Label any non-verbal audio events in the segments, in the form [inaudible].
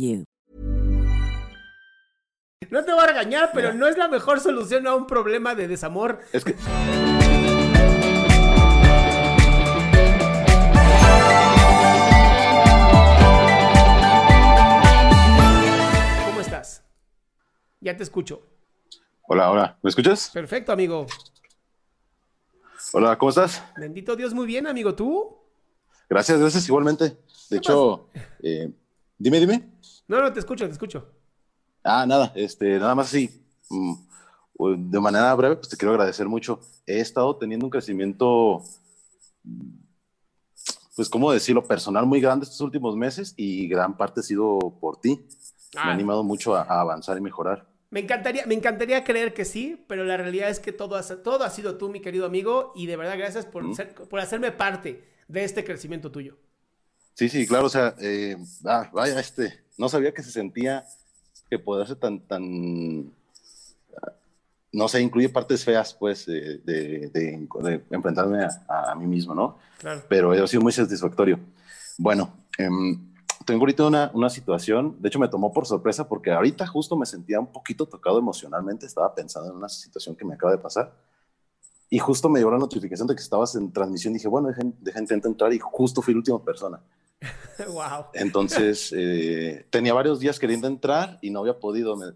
you. No te voy a regañar, pero no es la mejor solución a un problema de desamor. Es que. ¿Cómo estás? Ya te escucho. Hola, hola. ¿Me escuchas? Perfecto, amigo. Hola, ¿cómo estás? Bendito Dios, muy bien, amigo. ¿Tú? Gracias, gracias igualmente. De hecho, eh, dime, dime. No, no, te escucho, te escucho. Ah, nada, este, nada más así, mm, de manera breve, pues te quiero agradecer mucho. He estado teniendo un crecimiento, pues, ¿cómo decirlo? Personal muy grande estos últimos meses y gran parte ha sido por ti. Me ha Ah. animado mucho a, a avanzar y mejorar. Me encantaría, me encantaría creer que sí, pero la realidad es que todo ha, todo ha sido tú, mi querido amigo, y de verdad gracias por, Mm. ser- por hacerme parte de este crecimiento tuyo. Sí, sí, claro, o sea, eh, ah, vaya, este, no sabía que se sentía que podía ser tan, tan, no sé, incluye partes feas, pues, de, de- de- de enfrentarme a, a mí mismo, ¿no? Claro. Pero ha sido muy satisfactorio. Bueno, em, tengo ahorita una, una situación, de hecho me tomó por sorpresa porque ahorita justo me sentía un poquito tocado emocionalmente, estaba pensando en una situación que me acaba de pasar. Y justo me llegó la notificación de que estabas en transmisión. Dije, bueno, dejen, dejen intento entrar y justo fui la última persona. [laughs] wow. Entonces, eh, tenía varios días queriendo entrar y no había podido. me-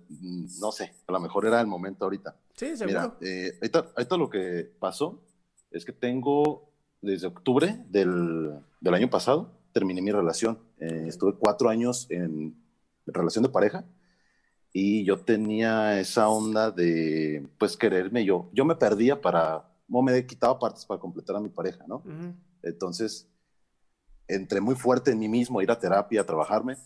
no sé, a lo mejor era el momento ahorita. Sí, seguro. Mira, eh, ahorita, ahorita lo que pasó es que tengo desde octubre del, del año pasado, terminé mi relación. Eh, estuve cuatro años en relación de pareja y yo tenía esa onda de, pues, quererme yo. Yo me perdía para, o me quitaba partes para completar a mi pareja, ¿no? Ujú. Entonces, entré muy fuerte en mí mismo, a ir a terapia, a trabajarme.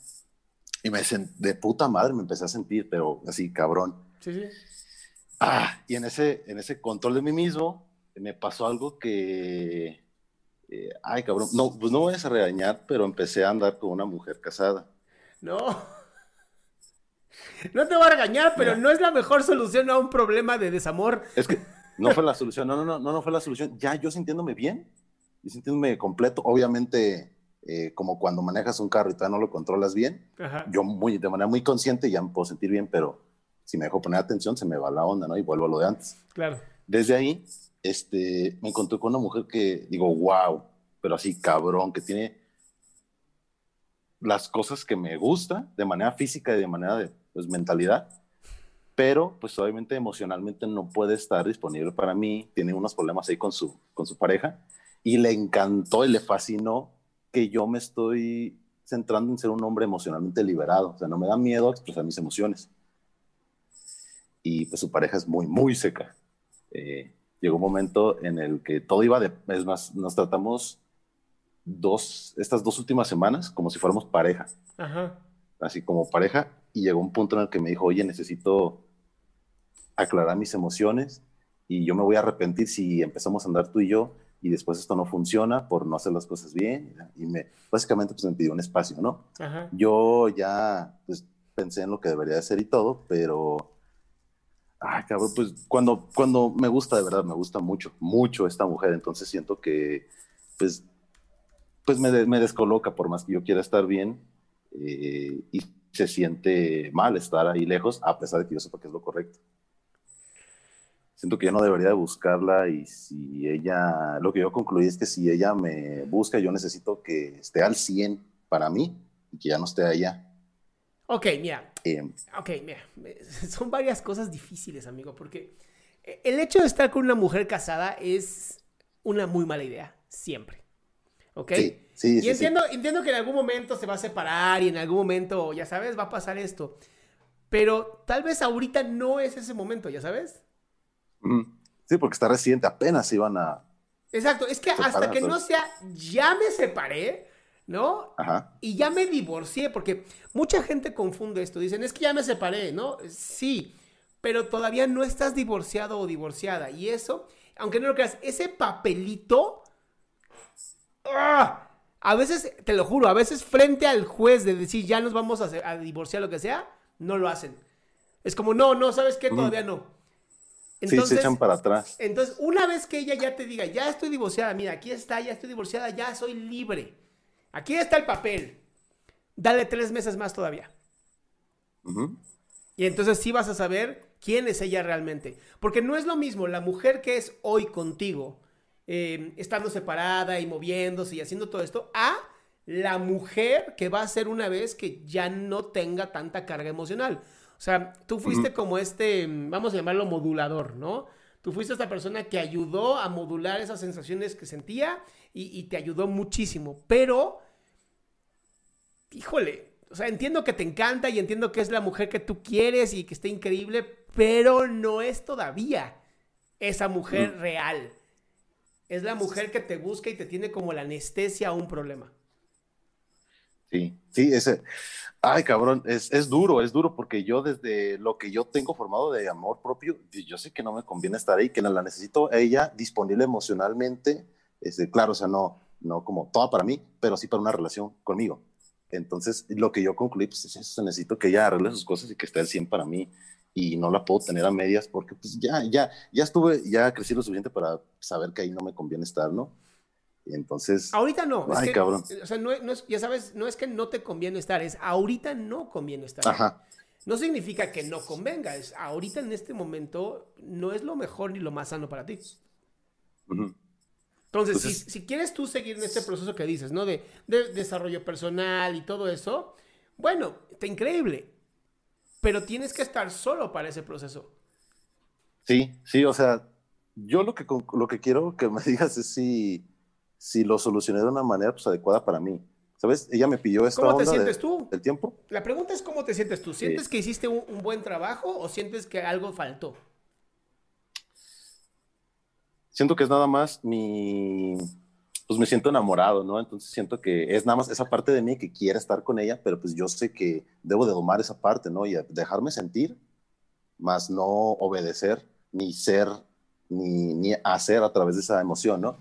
Y me sent- de puta madre me empecé a sentir, pero así, cabrón. Sí, sí. Ah, y en ese, en ese control de mí mismo, me pasó algo que. eh, ay, cabrón. No, pues no vayas a regañar, pero empecé a andar con una mujer casada. No. No te voy a regañar, pero Mira. no es la mejor solución a un problema de desamor. Es que no fue la [laughs] solución, no, no, no, no, no fue la solución. Ya yo sintiéndome bien y sintiéndome completo, obviamente, eh, como cuando manejas un carro y todavía no lo controlas bien, Ajá. yo muy, de manera muy consciente ya me puedo sentir bien, pero si me dejo poner atención se me va la onda, ¿no? Y vuelvo a lo de antes. Claro. Desde ahí, este, me encontré con una mujer que digo, wow, pero así cabrón, que tiene las cosas que me gusta de manera física y de manera de pues, mentalidad, pero pues obviamente emocionalmente no puede estar disponible para mí, tiene unos problemas ahí con su, con su pareja y le encantó y le fascinó que yo me estoy centrando en ser un hombre emocionalmente liberado, o sea, no me da miedo expresar mis emociones. Y pues su pareja es muy, muy seca. Eh, llegó un momento en el que todo iba de, es más, nos tratamos dos, estas dos últimas semanas como si fuéramos pareja. Ajá. así como pareja, y llegó un punto en el que me dijo, oye, necesito aclarar mis emociones y yo me voy a arrepentir si empezamos a andar tú y yo y después esto no funciona por no hacer las cosas bien. Y me, básicamente pues me pidió un espacio, ¿no? Yo ya pues, pensé en lo que debería hacer y todo, pero... Ay, cabrón, pues cuando, cuando me gusta, de verdad, me gusta mucho, mucho esta mujer, entonces siento que, pues, pues me, me descoloca por más que yo quiera estar bien eh, y se siente mal estar ahí lejos, a pesar de que yo sepa que es lo correcto siento que yo no debería de buscarla y si ella, lo que yo concluí es que si ella me busca, yo necesito que esté al 100 para mí y que ya no esté allá. Ok, mira. Eh, ok, mira. [laughs] Son varias cosas difíciles, amigo, porque el hecho de estar con una mujer casada es una muy mala idea, siempre. ¿Ok? Sí, sí, y entiendo, entiendo que en algún momento se va a separar y en algún momento, ya sabes, va a pasar esto. Pero tal vez ahorita no es ese momento, ¿ya sabes? Sí, porque está reciente, apenas iban a. Exacto, es que hasta que no sea, ya me separé, ¿no? Ajá. Y ya me divorcié, porque mucha gente confunde esto. Dicen, es que ya me separé, ¿no? Sí, pero todavía no estás divorciado o divorciada. Y eso, aunque no lo creas, ese papelito. ¡ah! A veces, te lo juro, a veces frente al juez de decir ya nos vamos a, a divorciar, lo que sea, no lo hacen. Es como, no, no, ¿sabes qué? Todavía no. Entonces, sí, se echan para atrás. Entonces, una vez que ella ya te diga, ya estoy divorciada, mira, aquí está, ya estoy divorciada, ya soy libre. Aquí está el papel. Dale tres meses más todavía. Y entonces sí vas a saber quién es ella realmente. Porque no es lo mismo la mujer que es hoy contigo, eh, estando separada y moviéndose y haciendo todo esto, a la mujer que va a ser una vez que ya no tenga tanta carga emocional. O sea, tú fuiste como este, vamos a llamarlo modulador, ¿no? Tú fuiste esta persona que ayudó a modular esas sensaciones que sentía y, te ayudó muchísimo. Pero, híjole, o sea, entiendo que te encanta y entiendo que es la mujer que tú quieres y que está increíble, pero no es todavía esa mujer real. Es la mujer que te busca y te tiene como la anestesia a un problema. Sí, sí, ese. Ay, cabrón, es, es, duro, es duro porque yo desde lo que yo tengo formado de amor propio, yo sé que no me conviene estar ahí, que la necesito ella disponible emocionalmente, este, claro, o sea, no, no como toda para mí, pero sí para una relación conmigo. Entonces, lo que yo concluí, pues es eso, necesito que ella arregle sus cosas y que esté al 100 para mí y no la puedo tener a medias porque pues ya, ya, ya estuve, ya crecí lo suficiente para saber que ahí no me conviene estar, ¿no? Entonces. Ahorita no. Ay, cabrón. O sea, no, es, ya sabes, no es que no te conviene estar, es ahorita no conviene estar. Ajá. No significa que no convenga, es ahorita en este momento no es lo mejor ni lo más sano para ti. Entonces, si, si, quieres tú seguir en este proceso que dices, ¿no? De, de, desarrollo personal y todo eso, bueno, está increíble. Pero tienes que estar solo para ese proceso. Sí, sí, o sea, yo lo que, lo que quiero que me [laughs] digas es si si lo solucioné de una manera pues, adecuada para mí. ¿Sabes? Ella me pidió esta ¿Cómo te sientes tú? ¿El tiempo? La pregunta es cómo te sientes tú. ¿Sientes que hiciste un, buen trabajo o sientes que algo faltó? Siento que es nada más mi... Pues me siento enamorado, ¿no? Entonces siento que es nada más esa parte de mí que quiere estar con ella, pero pues yo sé que debo de domar esa parte, ¿no? Y dejarme sentir, más no obedecer, ni ser, ni, ni hacer a través de esa emoción, ¿no?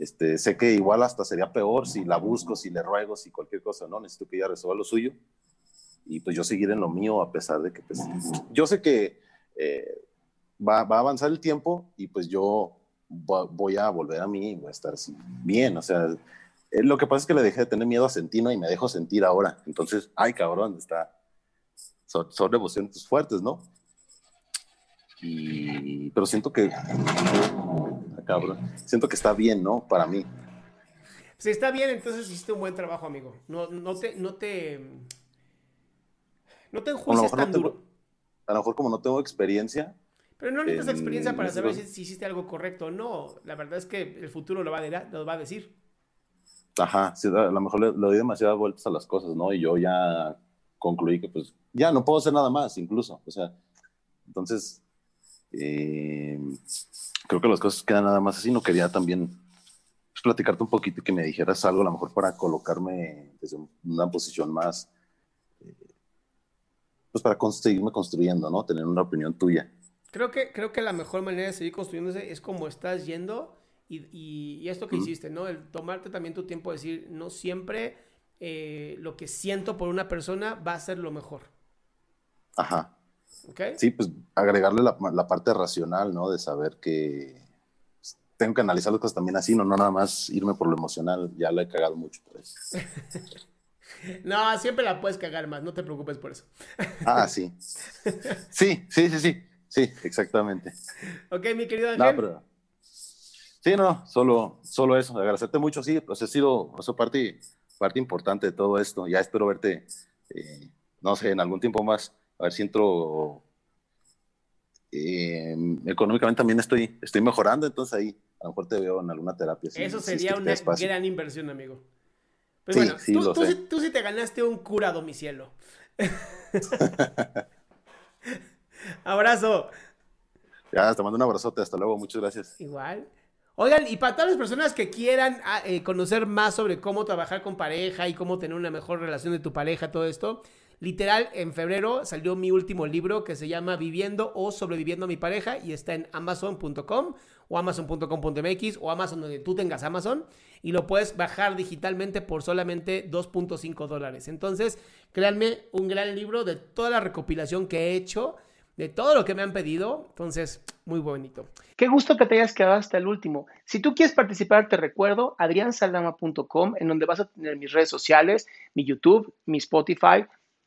Este, sé que igual hasta sería peor si la busco, si le ruego, si cualquier cosa, ¿no? Necesito que ella resuelva lo suyo y pues yo seguir en lo mío a pesar de que pues, yo sé que eh, va, va, a avanzar el tiempo y pues yo voy a volver a mí y voy a estar así bien, o sea, eh, lo que pasa es que le dejé de tener miedo a sentir y me dejo sentir ahora, entonces, ay cabrón, está, son, son emociones fuertes, ¿no? Y, pero siento que cabrón. Siento que está bien, ¿no? Para mí. Si está bien, entonces hiciste un buen trabajo, amigo. No, no te, no te, no te enjuicias tan duro. A lo mejor como no tengo experiencia. Pero no necesitas experiencia para saber si, hiciste algo correcto o no. La verdad es que el futuro lo va a, lo va a decir. Ajá, a lo mejor le, doy demasiadas vueltas a las cosas, ¿no? Y yo ya concluí que pues ya no puedo hacer nada más, incluso. O sea, entonces, eh, creo que las cosas quedan nada más así. No quería también pues, platicarte un poquito y que me dijeras algo, a lo mejor para colocarme desde una posición más, eh, pues para seguirme construyendo, ¿no? Tener una opinión tuya. Creo que, creo que la mejor manera de seguir construyéndose es como estás yendo y, y, esto que hiciste, ¿no? El tomarte también tu tiempo de decir, no siempre eh, lo que siento por una persona va a ser lo mejor. Ajá. ¿Okay? Sí, pues agregarle la, la, parte racional, ¿no? De saber que pues, tengo que analizar las cosas también así, no, no nada más irme por lo emocional, ya lo he cagado mucho. Pues. [laughs] no, siempre la puedes cagar más, no te preocupes por eso. ah, sí. Sí, sí, sí, sí. Sí, exactamente. Ok, mi querido Ángel. Sí, no, solo, solo eso. Agradecerte mucho, sí, pues ha sido eso parte, parte importante de todo esto. Ya espero verte, eh, no sé, en algún tiempo más, a ver si entro. Eh, económicamente también estoy, estoy mejorando, entonces ahí a lo mejor te veo en alguna terapia. eso sería una gran inversión, amigo. Pues bueno, tú, tú, tú, sí te ganaste un cura a domicilio. [laughs] Abrazo. Ya, te mando un abrazote. Hasta luego. Muchas gracias. Igual. Oigan, y para todas las personas que quieran ah, eh, conocer más sobre cómo trabajar con pareja y cómo tener una mejor relación de tu pareja, todo esto, literal, en febrero salió mi último libro que se llama Viviendo o Sobreviviendo a mi pareja y está en amazon.com o amazon.com.mx o Amazon donde tú tengas Amazon y lo puedes bajar digitalmente por solamente 2.5 dólares. Entonces, créanme, un gran libro de toda la recopilación que he hecho de todo lo que me han pedido. Entonces, muy bonito. Qué gusto que te hayas quedado hasta el último. Si tú quieres participar, te recuerdo adriansaldama.com, en donde vas a tener mis redes sociales, mi YouTube, mi Spotify,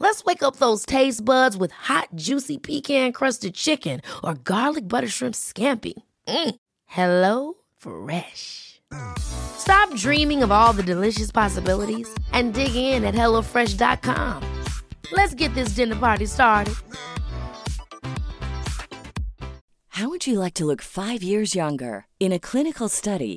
Let's wake up those taste buds with hot, juicy pecan-crusted chicken or garlic butter shrimp scampi. Mm. Hello Fresh. Stop dreaming of all the delicious possibilities and dig in at HelloFresh.com. Let's get this dinner party started. How would you like to look five years younger? In a clinical study,